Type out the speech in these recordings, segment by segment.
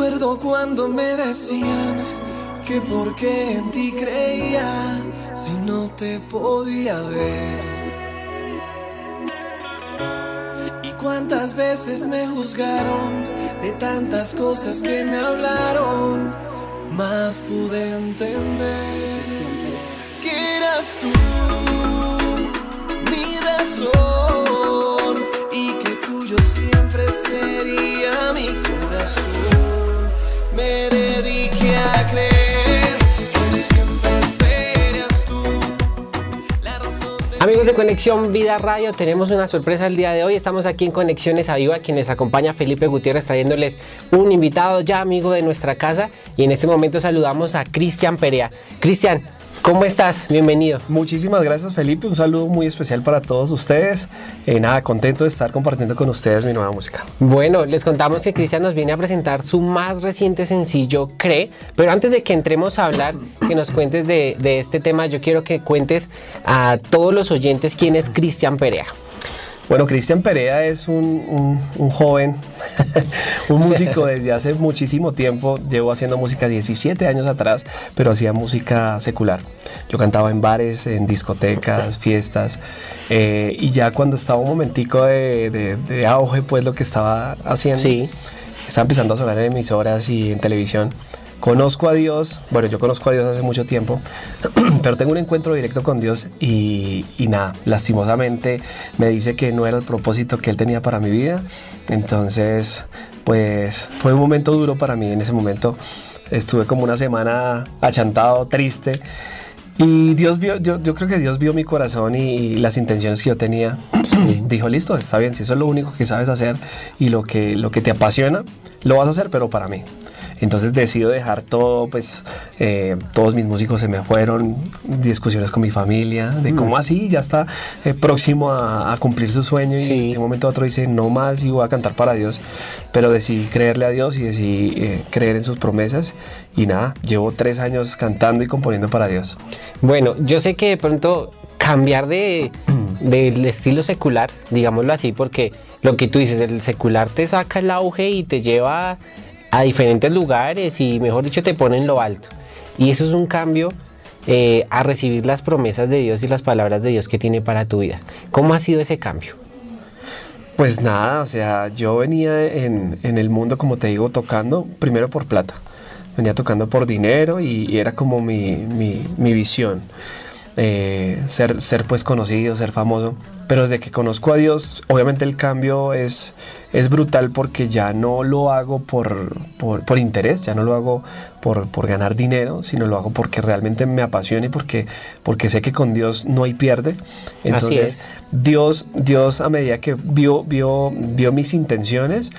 Recuerdo cuando me decían que porque en ti creía si no te podía ver. Y cuántas veces me juzgaron de tantas cosas que me hablaron, más pude entender que eras tú mi razón y que tuyo siempre sería de Conexión Vida Radio, tenemos una sorpresa el día de hoy. Estamos aquí en Conexiones a Viva, quienes acompaña Felipe Gutiérrez trayéndoles un invitado ya amigo de nuestra casa. Y en este momento saludamos a Cristian Perea. Cristian, ¿cómo estás? Bienvenido. Muchísimas gracias Felipe, un saludo muy especial para todos ustedes. Eh, nada, contento de estar compartiendo con ustedes mi nueva música. Bueno, les contamos que Cristian nos viene a presentar su más reciente sencillo, Cree. Pero antes de que entremos a hablar, que nos cuentes de, de este tema, yo quiero que cuentes a todos los oyentes quién es Cristian Perea. Bueno, Cristian Perea es un, un- un joven, un músico desde hace muchísimo tiempo. Llevo haciendo música 17 años atrás, pero hacía música secular. Yo cantaba en bares, en discotecas, fiestas. eh, y ya cuando estaba un momentico de, de- de auge, pues lo que estaba haciendo, Sí. estaba empezando a sonar en emisoras y en televisión. Conozco a Dios, bueno, yo conozco a Dios hace mucho tiempo, pero tengo un encuentro directo con Dios y, y nada, lastimosamente me dice que no era el propósito que Él tenía para mi vida. Entonces, pues fue un momento duro para mí en ese momento. Estuve como una semana achantado, triste. Y Dios vio, yo, yo creo que Dios vio mi corazón y, y las intenciones que yo tenía. Dijo, listo, está bien, si eso es lo único que sabes hacer y lo que, lo que te apasiona, lo vas a hacer, pero para mí. Entonces decido dejar todo, pues eh, todos mis músicos se me fueron, discusiones con mi familia, de cómo así ya está eh, próximo a, a cumplir su sueño y Sí. de un momento a otro dice, no más y voy a cantar para Dios, pero decidí creerle a Dios y decidí eh, creer en sus promesas y nada, llevo tres años cantando y componiendo para Dios. Bueno, yo sé que de pronto cambiar de, del estilo secular, digámoslo así, porque lo que tú dices, el secular te saca el auge y te lleva a diferentes lugares y mejor dicho te pone en lo alto. Y eso es un cambio eh, a recibir las promesas de Dios y las palabras de Dios que tiene para tu vida. ¿Cómo ha sido ese cambio? Pues nada, o sea, yo venía en, en el mundo, como te digo, tocando primero por plata. Venía tocando por dinero y, y era como mi, mi- mi visión. Eh, ser, ser pues conocido, ser famoso. Pero desde que conozco a Dios, obviamente el cambio es, es brutal porque ya no lo hago por, por, por interés, ya no lo hago por, por ganar dinero, sino lo hago porque realmente me apasiona y porque, porque sé que con Dios no hay pierde. Entonces, es. Dios, Dios a medida que vio, vio, vio mis intenciones,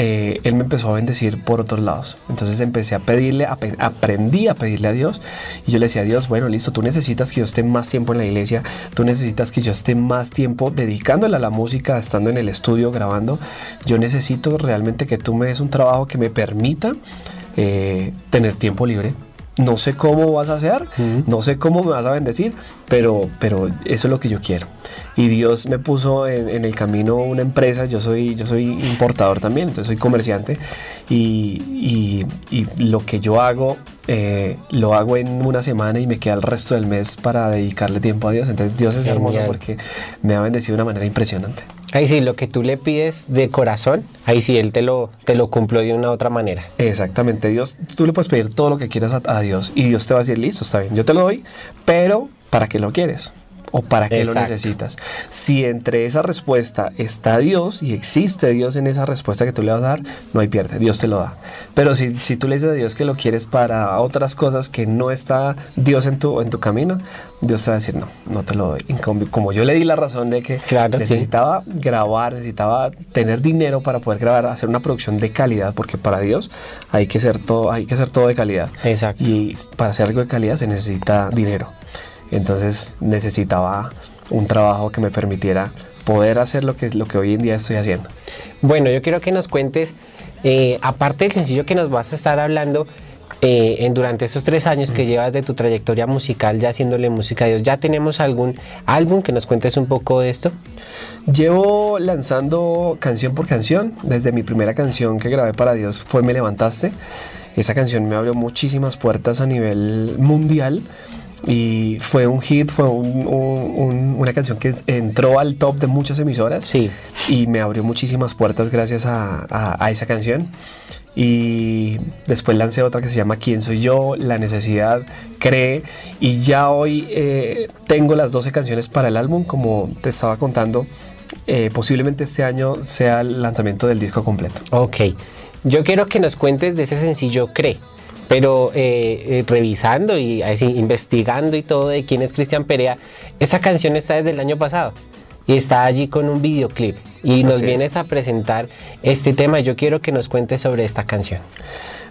eh, Él me empezó a bendecir por otros lados. Entonces empecé a pedirle, aprendí a pedirle a Dios y yo le decía a Dios, bueno, listo, tú necesitas que yo esté más tiempo en la iglesia, tú necesitas que yo esté más tiempo dedicándole a la música, estando en el estudio, grabando. Yo necesito realmente que tú me des un trabajo que me permita eh, tener tiempo libre. No sé cómo vas a hacer, no sé cómo me vas a bendecir, pero, pero eso es lo que yo quiero. Y Dios me puso en, en el camino una empresa, yo soy, yo soy importador también, entonces soy comerciante y, y- y lo que yo hago eh, lo hago en una semana y me queda el resto del mes para dedicarle tiempo a Dios. Entonces Dios es hermoso porque me ha bendecido de una manera impresionante. Ahí sí, lo que tú le pides de corazón, ahí sí, Él te lo, te lo cumplió de una u otra manera. Exactamente, Dios, tú le puedes pedir todo lo que quieras a, a Dios y Dios te va a decir, listo, está bien, yo te lo doy, pero ¿para qué lo quieres? ¿O para qué lo necesitas? Si entre esa respuesta está Dios y existe Dios en esa respuesta que tú le vas a dar, no hay pierde, Dios te lo da. Pero si, si tú le dices a Dios que lo quieres para otras cosas que no está Dios en tu, en tu camino, Dios te va a decir, no, no te lo doy. Como, yo le di la razón de que Claro, sí. necesitaba grabar, necesitaba tener dinero para poder grabar, hacer una producción de calidad, porque para Dios hay que hacer todo, hay que hacer todo de calidad. Exacto. Y para hacer algo de calidad se necesita dinero. Entonces necesitaba un trabajo que me permitiera poder hacer lo que, lo que hoy en día estoy haciendo. Bueno, yo quiero que nos cuentes, eh, aparte del sencillo que nos vas a estar hablando, eh, en, durante esos tres años que llevas de tu trayectoria musical ya haciéndole música a Dios, ¿ya tenemos algún álbum que nos cuentes un poco de esto? Llevo lanzando canción por canción. Desde mi primera canción que grabé para Dios fue Me Levantaste. Esa canción me abrió muchísimas puertas a nivel mundial y fue un hit, fue una canción que entró al top de muchas emisoras sí. y me abrió muchísimas puertas gracias a, esa canción. Y después lancé otra que se llama ¿Quién soy yo? La necesidad cree y ya hoy eh, tengo las 12 canciones para el álbum como te estaba contando. Eh, posiblemente este año sea el lanzamiento del disco completo. Ok, yo quiero que nos cuentes de ese sencillo Cree pero eh, eh, revisando y investigando y todo de quién es Cristian Perea, esa canción está desde el año pasado y está allí con un videoclip y nos vienes a presentar este tema. Yo quiero que nos cuentes sobre esta canción.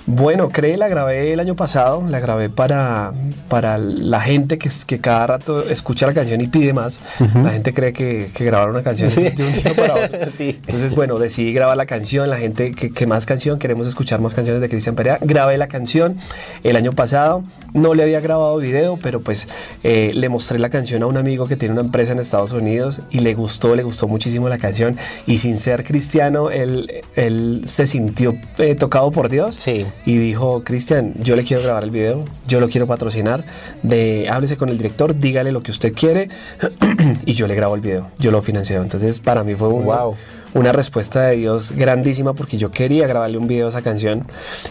Bueno, cree, la grabé el año pasado, la grabé para, para la gente que, que cada rato escucha la canción y pide más. La gente cree que, que, grabar una canción es de un día para otro. Entonces, bueno, decidí grabar la canción, la gente que, que más canción, queremos escuchar más canciones de Cristian Perea. Grabé la canción el año pasado, no le había grabado video, pero pues eh, le mostré la canción a un amigo que tiene una empresa en Estados Unidos y le gustó, le gustó muchísimo la canción y sin ser cristiano, él, él se sintió eh, tocado por Dios. Sí y dijo, Cristian, yo le quiero grabar el video, yo lo quiero patrocinar, de háblese con el director, dígale lo que usted quiere y yo le grabo el video, yo lo financio. Entonces para mí fue una, una respuesta de Dios grandísima porque yo quería grabarle un video a esa canción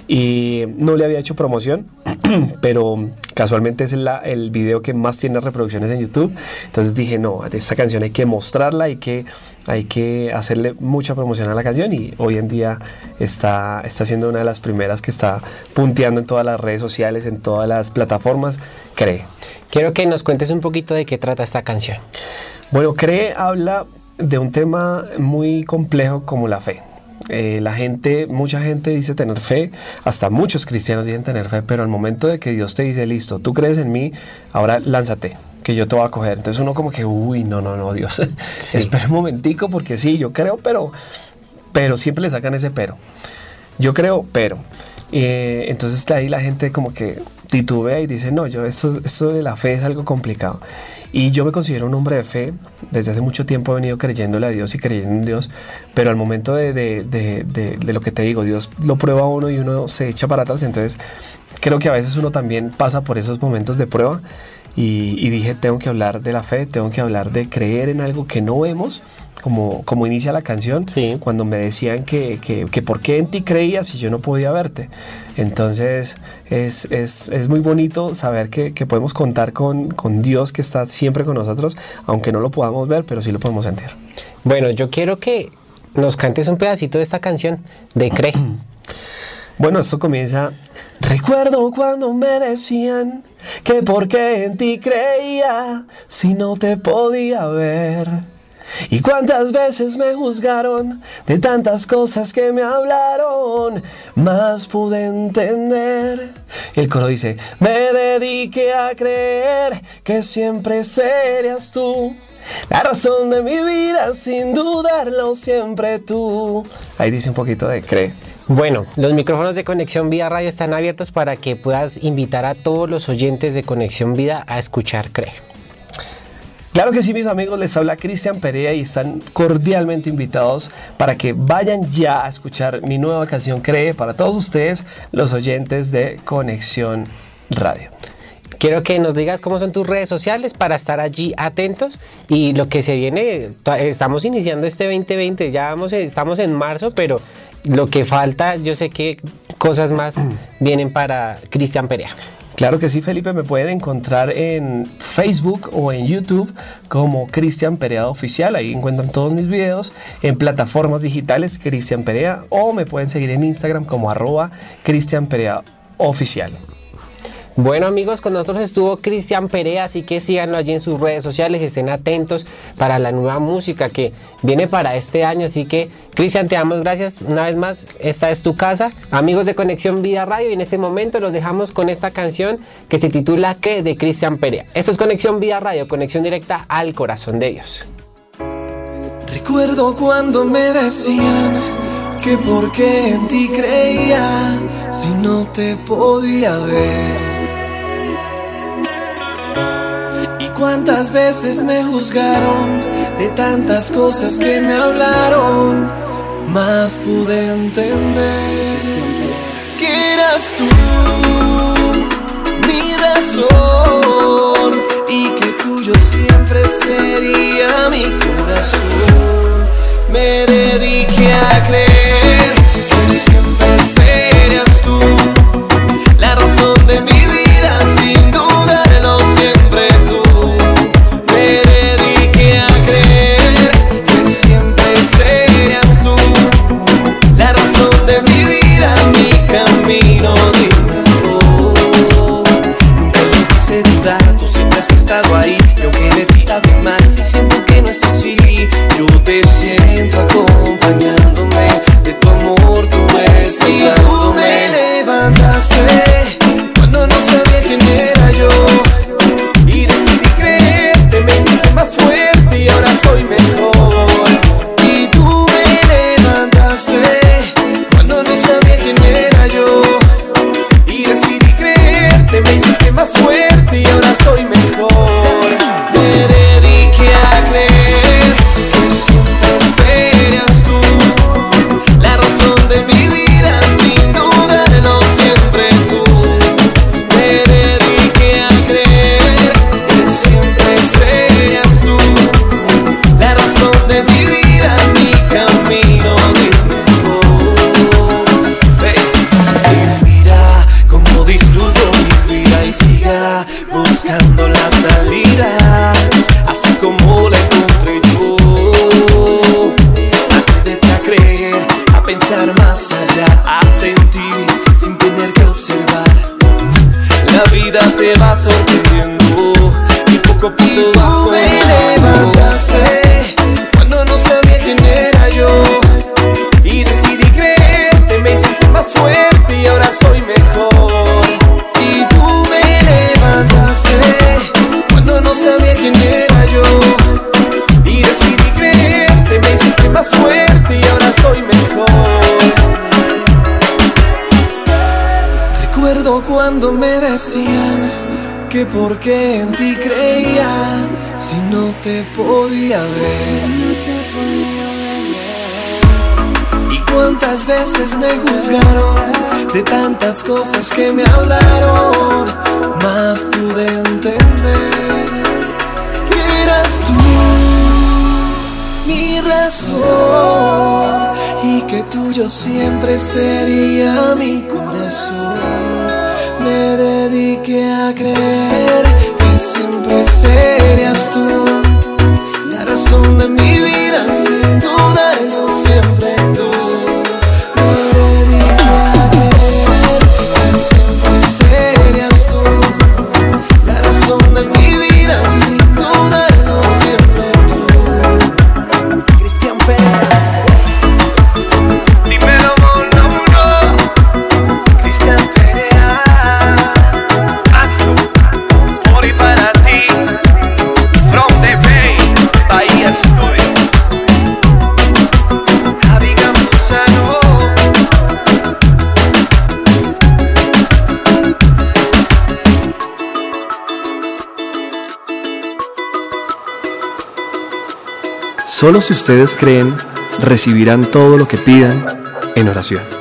y no le había hecho promoción, pero casualmente es la, el video que más tiene reproducciones en YouTube. Entonces dije, no, esta canción hay que mostrarla, hay que hay que hacerle mucha promoción a la canción y hoy en día está, está siendo una de las primeras que está punteando en todas las redes sociales, en todas las plataformas, Cree. Quiero que nos cuentes un poquito de qué trata esta canción. Bueno, Cree habla de un tema muy complejo como la fe. Eh, la gente, mucha gente dice tener fe, hasta muchos cristianos dicen tener fe, pero al momento de que Dios te dice, listo, tú crees en mí, ahora lánzate, que yo te voy a coger. Entonces uno como que, uy, no, no, no, Dios, espera un momentico porque sí, yo creo, pero, pero siempre le sacan ese pero. Yo creo, pero. Eh, entonces ahí la gente como que titubea y dice, no, yo esto, esto de la fe es algo complicado. Y yo me considero un hombre de fe. Desde hace mucho tiempo he venido creyéndole a Dios y creyendo en Dios. Pero al momento de, de, de, de, lo que te digo, Dios lo prueba a uno y uno se echa para atrás. Entonces creo que a veces uno también pasa por esos momentos de prueba y, dije, tengo que hablar de la fe, tengo que hablar de creer en algo que no vemos, como, como inicia la canción, cuando me decían que, que, que, por qué en ti creías si yo no podía verte. Entonces es, es, es muy bonito saber que, que podemos contar con, con, Dios que está siempre con nosotros, aunque no lo podamos ver, pero sí lo podemos sentir. Bueno, yo quiero que nos cantes un pedacito de esta canción de Cree. Bueno, esto comienza. Recuerdo cuando me decían que por qué en ti creía si no te podía ver. Y cuántas veces me juzgaron de tantas cosas que me hablaron, más pude entender. El coro dice, me dediqué a creer que siempre serías tú. La razón de mi vida, sin dudarlo, siempre tú. Ahí dice un poquito de cree. Bueno, los micrófonos de Conexión Vida Radio están abiertos para que puedas invitar a todos los oyentes de Conexión Vida a escuchar CRE. Claro que sí, mis amigos, les habla Cristian Perea y están cordialmente invitados para que vayan ya a escuchar mi nueva canción Cree para todos ustedes, los oyentes de Conexión Radio. Quiero que nos digas cómo son tus redes sociales para estar allí atentos y lo que se viene, estamos iniciando este 2020, ya vamos, estamos en marzo, pero lo que falta, yo sé que cosas más vienen para Cristian Perea. Claro que sí, Felipe, me pueden encontrar en Facebook o en YouTube como Cristian Perea Oficial. Ahí encuentran todos mis videos en plataformas digitales Cristian Perea o me pueden seguir en Instagram como arroba Cristian Perea Oficial. Bueno amigos, con nosotros estuvo Cristian Perea, así que síganlo allí en sus redes sociales y estén atentos para la nueva música que viene para este año. Así que Cristian, te damos gracias una vez más. Esta es tu casa. Amigos de Conexión Vida Radio y en este momento los dejamos con esta canción que se titula ¿Qué? de Cristian Perea. Esto es Conexión Vida Radio, conexión directa al corazón de Dios. Recuerdo cuando me decían que por qué en ti creía si no te podía ver. Cuántas veces me juzgaron de tantas cosas que me hablaron, más pude entender que eras tú mi razón y que tuyo siempre sería mi corazón. decían que porque en ti creía si no te podía ver. Y cuántas veces me juzgaron de tantas cosas que me hablaron, más pude entender que eras tú mi razón y que tuyo siempre sería mi corazón que a creer que siempre sé. Solo si ustedes creen, recibirán todo lo que pidan en oración.